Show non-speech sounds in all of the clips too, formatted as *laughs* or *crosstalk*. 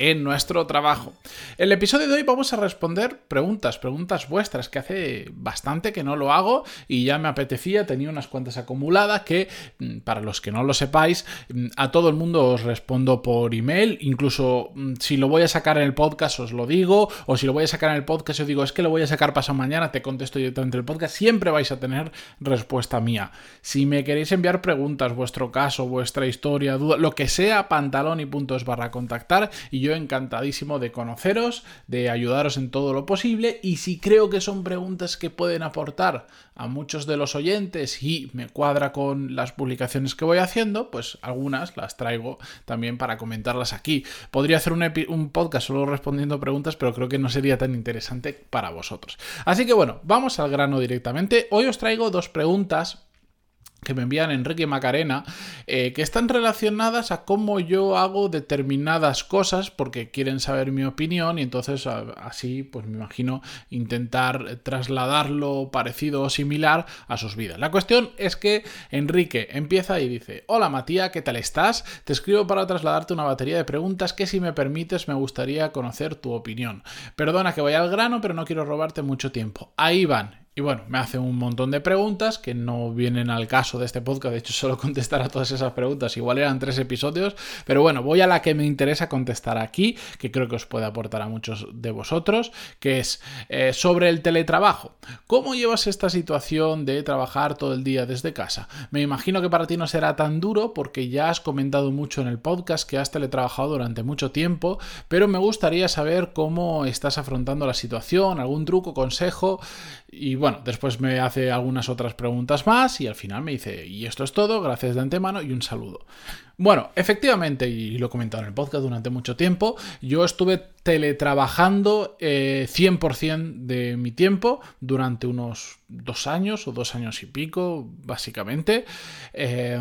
en nuestro trabajo. El episodio de hoy vamos a responder preguntas, preguntas vuestras, que hace bastante que no lo hago y ya me apetecía, tenía unas cuantas acumuladas que, mm, para los que no lo sepáis, mm, a todo el mundo os respondo por email, incluso mm, si lo voy a sacar en el podcast os lo digo, o si lo voy a sacar en el podcast os digo, es que lo voy a sacar pasado mañana, te contesto directamente el podcast, siempre vais a tener respuesta mía. Si me queréis enviar preguntas, vuestro caso, vuestra historia, duda, lo que sea, pantalón y puntos barra contactar y yo encantadísimo de conoceros, de ayudaros en todo lo posible y si creo que son preguntas que pueden aportar a muchos de los oyentes y me cuadra con las publicaciones que voy haciendo, pues algunas las traigo también para comentarlas aquí. Podría hacer un, un podcast solo respondiendo preguntas, pero creo que no sería tan interesante para vosotros. Así que bueno, vamos al grano directamente. Hoy os traigo dos preguntas que me envían Enrique Macarena, eh, que están relacionadas a cómo yo hago determinadas cosas porque quieren saber mi opinión y entonces así, pues me imagino intentar trasladarlo parecido o similar a sus vidas. La cuestión es que Enrique empieza y dice, hola Matías, ¿qué tal estás? Te escribo para trasladarte una batería de preguntas que si me permites me gustaría conocer tu opinión. Perdona que vaya al grano, pero no quiero robarte mucho tiempo. Ahí van, y bueno, me hace un montón de preguntas que no vienen al caso de este podcast. De hecho, *laughs* solo contestar a todas esas preguntas. Igual eran tres episodios. Pero bueno, voy a la que me interesa contestar aquí, que creo que os puede aportar a muchos de vosotros, que es eh, sobre el teletrabajo. ¿Cómo llevas esta situación de trabajar todo el día desde casa? Me imagino que para ti no será tan duro porque ya has comentado mucho en el podcast que has teletrabajado durante mucho tiempo, pero me gustaría saber cómo estás afrontando la situación, algún truco, consejo y bueno, después me hace algunas otras preguntas más y al final me dice, y esto es todo, gracias de antemano y un saludo. Bueno, efectivamente, y lo he comentado en el podcast durante mucho tiempo, yo estuve teletrabajando 100% eh, de mi tiempo durante unos dos años o dos años y pico, básicamente. Eh,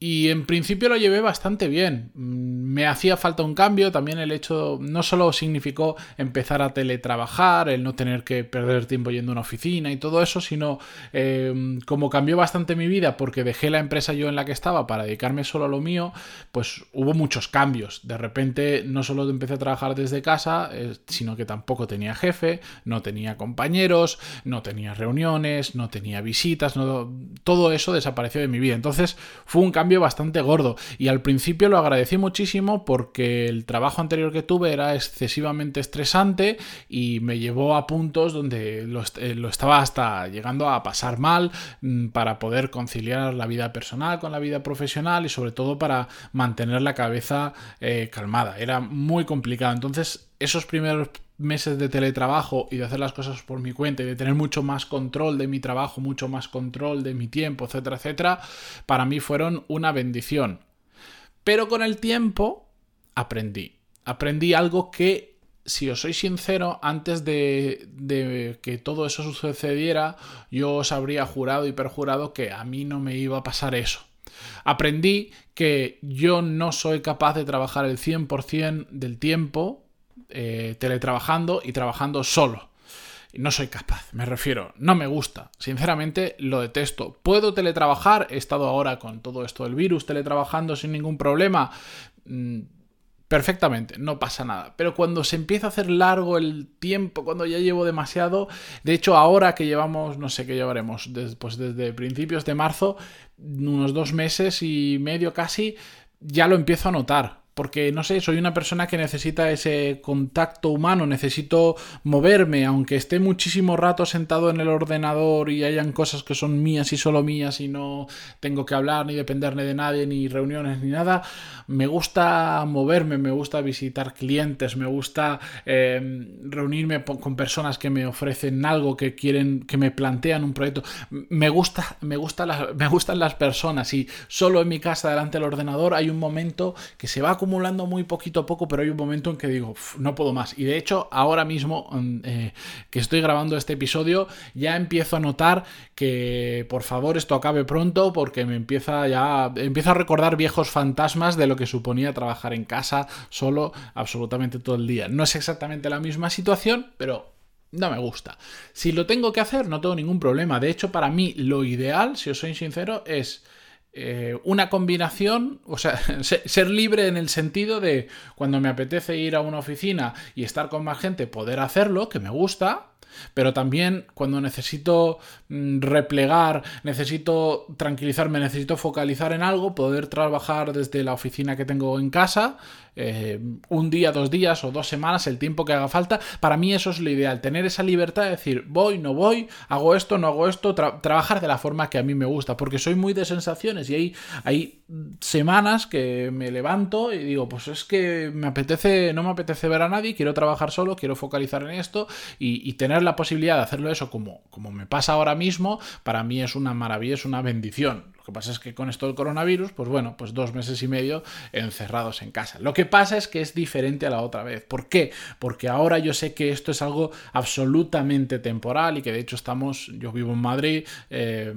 y en principio lo llevé bastante bien. Mm, me hacía falta un cambio, también el hecho no solo significó empezar a teletrabajar, el no tener que perder tiempo yendo a una oficina y todo eso, sino eh, como cambió bastante mi vida porque dejé la empresa yo en la que estaba para dedicarme solo a lo mío, pues hubo muchos cambios. De repente no solo empecé a trabajar desde casa, eh, sino que tampoco tenía jefe, no tenía compañeros, no tenía reuniones, no tenía visitas, todo eso desapareció de mi vida. Entonces fue un cambio bastante gordo y al principio lo agradecí muchísimo porque el trabajo anterior que tuve era excesivamente estresante y me llevó a puntos donde lo, eh, estaba hasta llegando a pasar mal mm, para poder conciliar la vida personal con la vida profesional y sobre todo para mantener la cabeza eh, calmada. Era muy complicado. Entonces, esos primeros meses de teletrabajo y de hacer las cosas por mi cuenta y de tener mucho más control de mi trabajo, mucho más control de mi tiempo, etcétera, etcétera, para mí fueron una bendición. Pero con el tiempo aprendí. Aprendí algo que, si os soy sincero, antes de, de, que todo eso sucediera, yo os habría jurado y perjurado que a mí no me iba a pasar eso. Aprendí que yo no soy capaz de trabajar el 100% del tiempo eh, teletrabajando y trabajando solo. No soy capaz, me refiero, no me gusta, sinceramente lo detesto. ¿Puedo teletrabajar? He estado ahora con todo esto del virus teletrabajando sin ningún problema. Mm, perfectamente, no pasa nada. Pero cuando se empieza a hacer largo el tiempo, cuando ya llevo demasiado, de hecho ahora que llevamos, no sé qué llevaremos, pues desde principios de marzo, unos dos meses y medio casi, ya lo empiezo a notar porque no sé, soy una persona que necesita ese contacto humano, necesito moverme, aunque esté muchísimo rato sentado en el ordenador y hayan cosas que son mías y solo mías y no tengo que hablar ni depender de nadie, ni reuniones ni nada, me gusta moverme, me gusta visitar clientes, me gusta em, reunirme con personas que me ofrecen algo, que quieren, que me plantean un proyecto. Me gusta, me gusta *laughs* me gustan las personas y solo en mi casa delante del ordenador hay un momento que se va como acumulando muy poquito a poco, pero hay un momento en que digo, no puedo más. Y de hecho, ahora mismo mm, eh, que estoy grabando este episodio, ya empiezo a notar que por favor esto acabe pronto porque me empieza ya, empiezo a recordar viejos fantasmas de lo que suponía trabajar en casa solo absolutamente todo el día. No es exactamente la misma situación, pero no me gusta. Si lo tengo que hacer, no tengo ningún problema. De hecho, para mí lo ideal, si os soy sincero, es eh, una combinación, o sea, *laughs* ser libre en el sentido de cuando me apetece ir a una oficina y estar con más gente, poder hacerlo, que me gusta, pero también cuando necesito mm, replegar, necesito tranquilizarme, necesito focalizar en algo, poder trabajar desde la oficina que tengo en casa eh, un día, dos días o dos semanas, el tiempo que haga falta. Para mí eso es lo ideal, tener esa libertad de decir voy, no voy, hago esto, no hago esto, trabajar de la forma que a mí me gusta, porque soy muy de sensaciones y hay, hay semanas que me levanto y digo, pues es que me apetece, no me apetece ver a nadie, quiero trabajar solo, quiero focalizar en esto y, tener la posibilidad de hacerlo eso como, como me pasa ahora mismo, para mí es una maravilla, es una bendición. Que pasa es que con esto del coronavirus, pues bueno, pues dos meses y medio encerrados en casa. Lo que pasa es que es diferente a la otra vez. ¿Por qué? Porque ahora yo sé que esto es algo absolutamente temporal y que de hecho estamos, yo vivo en Madrid, eh,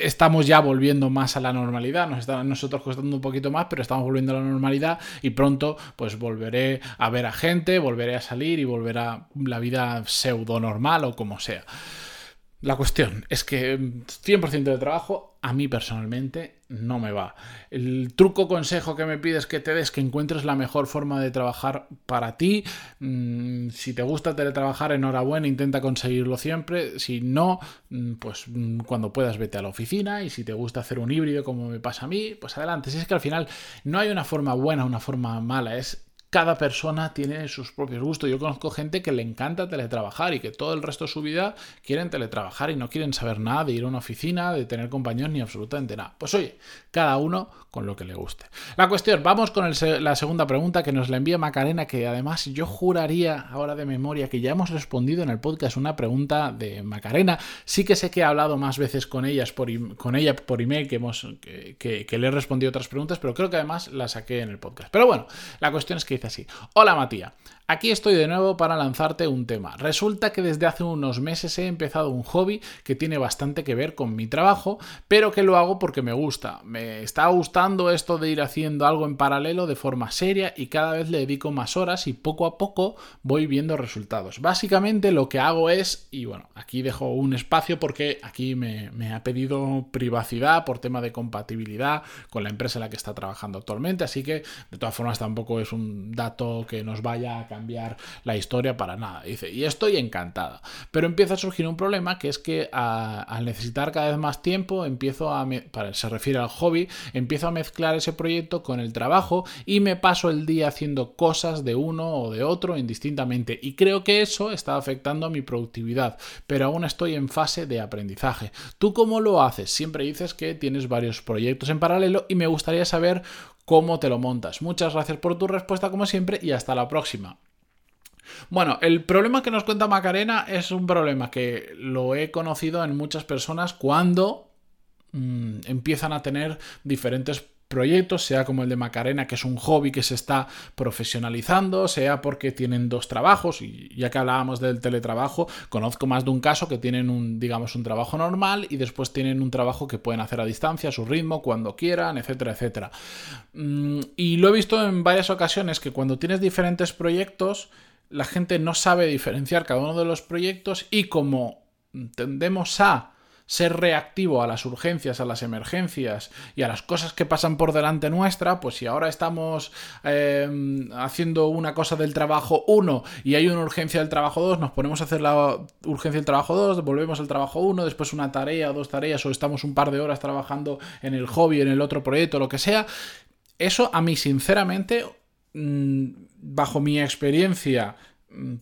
estamos ya volviendo más a la normalidad, nos está nosotros costando un poquito más, pero estamos volviendo a la normalidad y pronto pues volveré a ver a gente, volveré a salir y volverá la vida pseudo normal o como sea. La cuestión es que 100% de trabajo a mí personalmente no me va. El truco consejo que me pides que te des que encuentres la mejor forma de trabajar para ti. Mm, si te gusta teletrabajar, enhorabuena, intenta conseguirlo siempre. Si no, mm, pues mm, cuando puedas vete a la oficina y si te gusta hacer un híbrido como me pasa a mí, pues adelante. Si es que al final no hay una forma buena, una forma mala, es cada persona tiene sus propios gustos. Yo conozco gente que le encanta teletrabajar y que todo el resto de su vida quieren teletrabajar y no quieren saber nada de ir a una oficina, de tener compañeros ni absolutamente nada. Pues oye, cada uno con lo que le guste. La cuestión, vamos con la segunda pregunta que nos la envía Macarena, que además yo juraría ahora de memoria que ya hemos respondido en el podcast una pregunta de Macarena. Sí que sé que he hablado más veces con, ellas por, con ella por email que, hemos, que, que le he respondido otras preguntas, pero creo que además la saqué en el podcast. Pero bueno, la cuestión es que así. Hola Matías, aquí estoy de nuevo para lanzarte un tema. Resulta que desde hace unos meses he empezado un hobby que tiene bastante que ver con mi trabajo, pero que lo hago porque me gusta. Me está gustando esto de ir haciendo algo en paralelo de forma seria y cada vez le dedico más horas y poco a poco voy viendo resultados. Básicamente lo que hago es, y bueno, aquí dejo un espacio porque aquí me, me ha pedido privacidad por tema de compatibilidad con la empresa en la que está trabajando actualmente, así que de todas formas tampoco es un dato que nos vaya a cambiar la historia para nada. Dice, y estoy encantada. Pero empieza a surgir un problema que es que al necesitar cada vez más tiempo, empiezo a, para, se refiere al hobby, empiezo a mezclar ese proyecto con el trabajo y me paso el día haciendo cosas de uno o de otro indistintamente. Y creo que eso está afectando a mi productividad, pero aún estoy en fase de aprendizaje. ¿Tú cómo lo haces? Siempre dices que tienes varios proyectos en paralelo y me gustaría saber cómo te lo montas. Muchas gracias por tu respuesta como siempre y hasta la próxima. Bueno, el problema que nos cuenta Macarena es un problema que lo he conocido en muchas personas cuando mm, empiezan a tener diferentes proyectos, sea como el de Macarena, que es un hobby que se está profesionalizando, sea porque tienen dos trabajos, y ya que hablábamos del teletrabajo, conozco más de un caso que tienen un, digamos, un trabajo normal y después tienen un trabajo que pueden hacer a distancia, a su ritmo, cuando quieran, etcétera, etcétera. Mm, y lo he visto en varias ocasiones que cuando tienes diferentes proyectos, la gente no sabe diferenciar cada uno de los proyectos y como tendemos a ser reactivo a las urgencias, a las emergencias y a las cosas que pasan por delante nuestra, pues si ahora estamos em, haciendo una cosa del trabajo 1 y hay una urgencia del trabajo 2, nos ponemos a hacer la urgencia del trabajo 2, volvemos al trabajo 1, después una tarea o dos tareas o estamos un par de horas trabajando en el hobby, en el otro proyecto, lo que sea. Eso a mí sinceramente, mm, bajo mi experiencia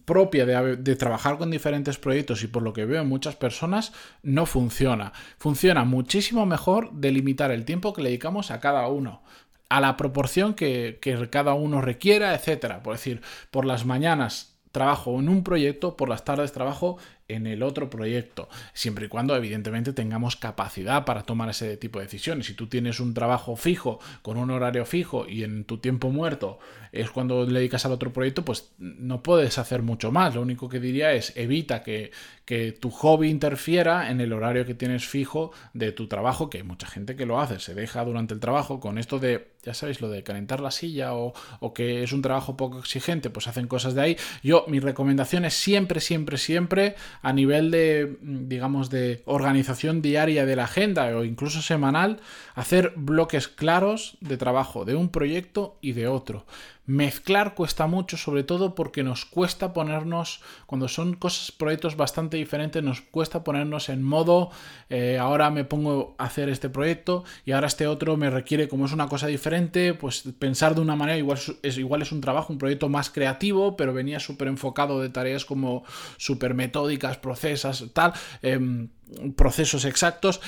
propia de, trabajar con diferentes proyectos y por lo que veo en muchas personas no funciona. Funciona muchísimo mejor delimitar el tiempo que le dedicamos a cada uno a la proporción que, que cada uno requiera, etcétera. Por decir, por las mañanas trabajo en un proyecto, por las tardes trabajo en el otro proyecto, siempre y cuando evidentemente tengamos capacidad para tomar ese tipo de decisiones. Si tú tienes un trabajo fijo, con un horario fijo y en tu tiempo muerto es cuando le dedicas al otro proyecto, pues no puedes hacer mucho más. Lo único que diría es evita que, que tu hobby interfiera en el horario que tienes fijo de tu trabajo, que hay mucha gente que lo hace, se deja durante el trabajo con esto de, ya sabéis, lo de calentar la silla o, o que es un trabajo poco exigente, pues hacen cosas de ahí. Yo, mi recomendación es siempre, siempre, siempre a nivel de, digamos, de organización diaria de la agenda o incluso semanal, hacer bloques claros de trabajo de un proyecto y de otro. Mezclar cuesta mucho, sobre todo porque nos cuesta ponernos, cuando son cosas, proyectos bastante diferentes, nos cuesta ponernos en modo, eh, ahora me pongo a hacer este proyecto y ahora este otro me requiere, como es una cosa diferente, pues pensar de una manera, igual es, igual es un trabajo, un proyecto más creativo, pero venía súper enfocado de tareas como súper metódicas, procesas, tal. Em, procesos exactos,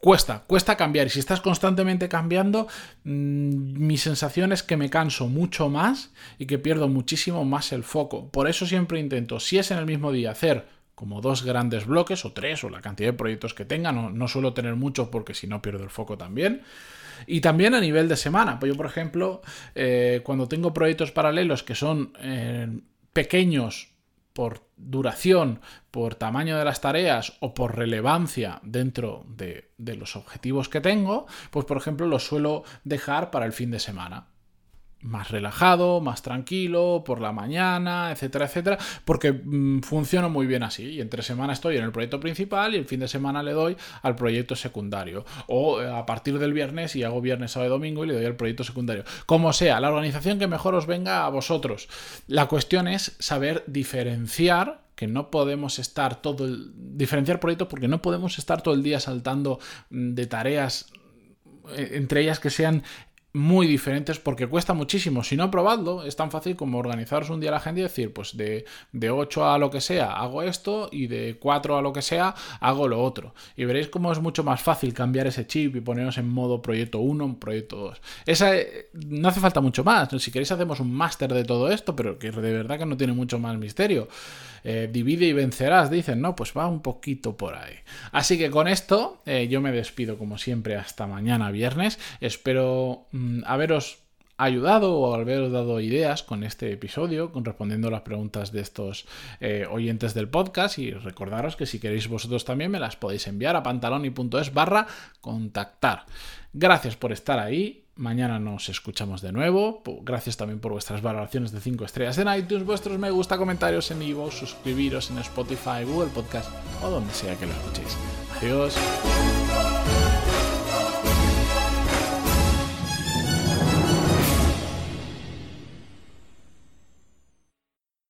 cuesta, cuesta cambiar. Y si estás constantemente cambiando, mm, mi sensación es que me canso mucho más y que pierdo muchísimo más el foco. Por eso siempre intento, si es en el mismo día, hacer como dos grandes bloques o tres o la cantidad de proyectos que tenga, no, suelo tener muchos porque si no pierdo el foco también. Y también a nivel de semana, pues yo por ejemplo, eh, cuando tengo proyectos paralelos que son eh, pequeños por duración, por tamaño de las tareas o por relevancia dentro de, los objetivos que tengo, pues por ejemplo los suelo dejar para el fin de semana más relajado, más tranquilo, por la mañana, etcétera, etcétera, porque mm, funciona muy bien así. Y entre semana estoy en el proyecto principal y el fin de semana le doy al proyecto secundario. O eh, a partir del viernes y hago viernes, sábado y domingo y le doy al proyecto secundario. Como sea, la organización que mejor os venga a vosotros. La cuestión es saber diferenciar que no podemos estar todo el... diferenciar proyectos porque no podemos estar todo el día saltando mm, de tareas eh, entre ellas que sean muy diferentes porque cuesta muchísimo. Si no, probadlo. Es tan fácil como organizaros un día la agenda y decir, pues de, de 8 a lo que sea hago esto y de 4 a lo que sea hago lo otro. Y veréis cómo es mucho más fácil cambiar ese chip y poneros en modo proyecto 1, proyecto 2. Esa, eh, no hace falta mucho más. Si queréis hacemos un máster de todo esto, pero que de verdad que no tiene mucho más misterio. Eh, divide y vencerás, dicen, ¿no? Pues va un poquito por ahí. Así que con esto eh, yo me despido como siempre hasta mañana viernes. Espero haberos ayudado o haberos dado ideas con este episodio, con respondiendo las preguntas de estos eh, oyentes del podcast y recordaros que si queréis vosotros también me las podéis enviar a pantaloni.es barra contactar. Gracias por estar ahí Mañana nos escuchamos de nuevo. Gracias también por vuestras valoraciones de 5 estrellas en iTunes, vuestros me gusta, comentarios en Ivo, suscribiros en Spotify, Google Podcast o donde sea que lo escuchéis. Adiós.